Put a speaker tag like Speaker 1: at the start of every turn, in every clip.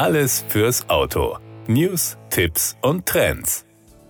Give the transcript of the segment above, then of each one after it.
Speaker 1: Alles fürs Auto. News, Tipps und Trends.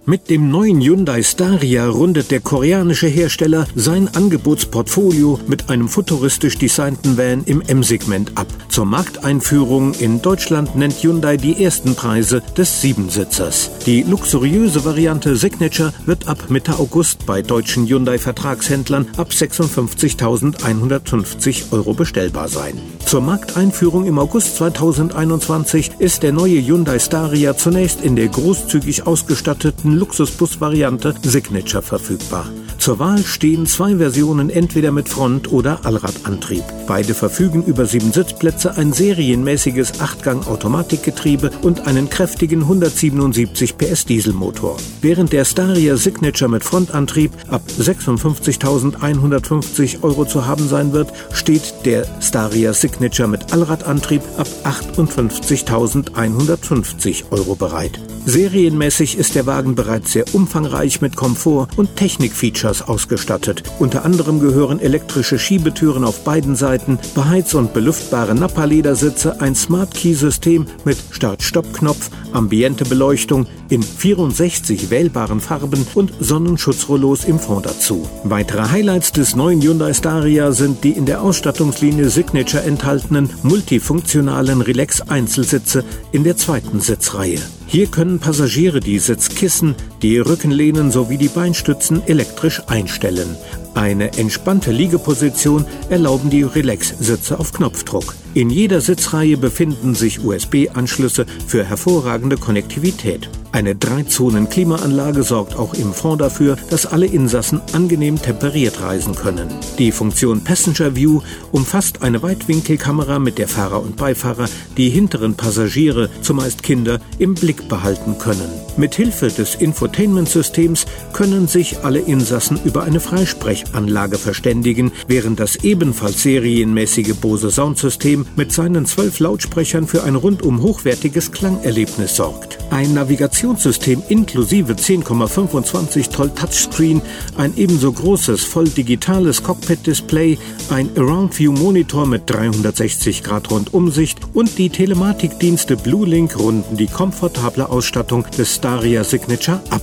Speaker 2: Mit dem neuen Hyundai Staria rundet der koreanische Hersteller sein Angebotsportfolio mit einem futuristisch designten Van im M-Segment ab. Zur Markteinführung in Deutschland nennt Hyundai die ersten Preise des Siebensitzers. Die luxuriöse Variante Signature wird ab Mitte August bei deutschen Hyundai-Vertragshändlern ab 56.150 Euro bestellbar sein. Zur Markteinführung im August 2021 ist der neue Hyundai Staria zunächst in der großzügig ausgestatteten Luxusbus-Variante Signature verfügbar. Zur Wahl stehen zwei Versionen entweder mit Front- oder Allradantrieb. Beide verfügen über sieben Sitzplätze, ein serienmäßiges Achtgang-Automatikgetriebe und einen kräftigen 177 PS Dieselmotor. Während der Staria Signature mit Frontantrieb ab 56.150 Euro zu haben sein wird, steht der Staria Signature mit Allradantrieb ab 58.150 Euro bereit. Serienmäßig ist der Wagen bereits sehr umfangreich mit Komfort und Technikfeatures ausgestattet. Unter anderem gehören elektrische Schiebetüren auf beiden Seiten, beheiz- und belüftbare Nappa-Ledersitze, ein Smart-Key-System mit Start-Stopp-Knopf, ambiente Beleuchtung in 64 wählbaren Farben und Sonnenschutzrollos im Fond dazu. Weitere Highlights des neuen Hyundai Staria sind die in der Ausstattungslinie Signature enthaltenen multifunktionalen Relax-Einzelsitze in der zweiten Sitzreihe. Hier können Passagiere die Sitzkissen, die Rückenlehnen sowie die Beinstützen elektrisch einstellen. Eine entspannte Liegeposition erlauben die Relax-Sitze auf Knopfdruck. In jeder Sitzreihe befinden sich USB-Anschlüsse für hervorragende Konnektivität. Eine Drei-Zonen-Klimaanlage sorgt auch im Fond dafür, dass alle Insassen angenehm temperiert reisen können. Die Funktion Passenger View umfasst eine Weitwinkelkamera, mit der Fahrer und Beifahrer die hinteren Passagiere, zumeist Kinder, im Blick behalten können. Mithilfe des Infotainment-Systems können sich alle Insassen über eine Freisprechanlage verständigen, während das ebenfalls serienmäßige Bose Soundsystem mit seinen zwölf Lautsprechern für ein rundum hochwertiges Klangerlebnis sorgt. Ein Navigationssystem inklusive 10,25 Zoll Touchscreen, ein ebenso großes voll digitales Cockpit-Display, ein Around View Monitor mit 360 Grad Rundumsicht und die Telematikdienste BlueLink runden die komfortable Ausstattung des Staria Signature ab.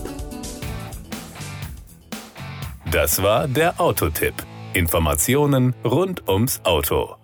Speaker 1: Das war der Autotipp. Informationen rund ums Auto.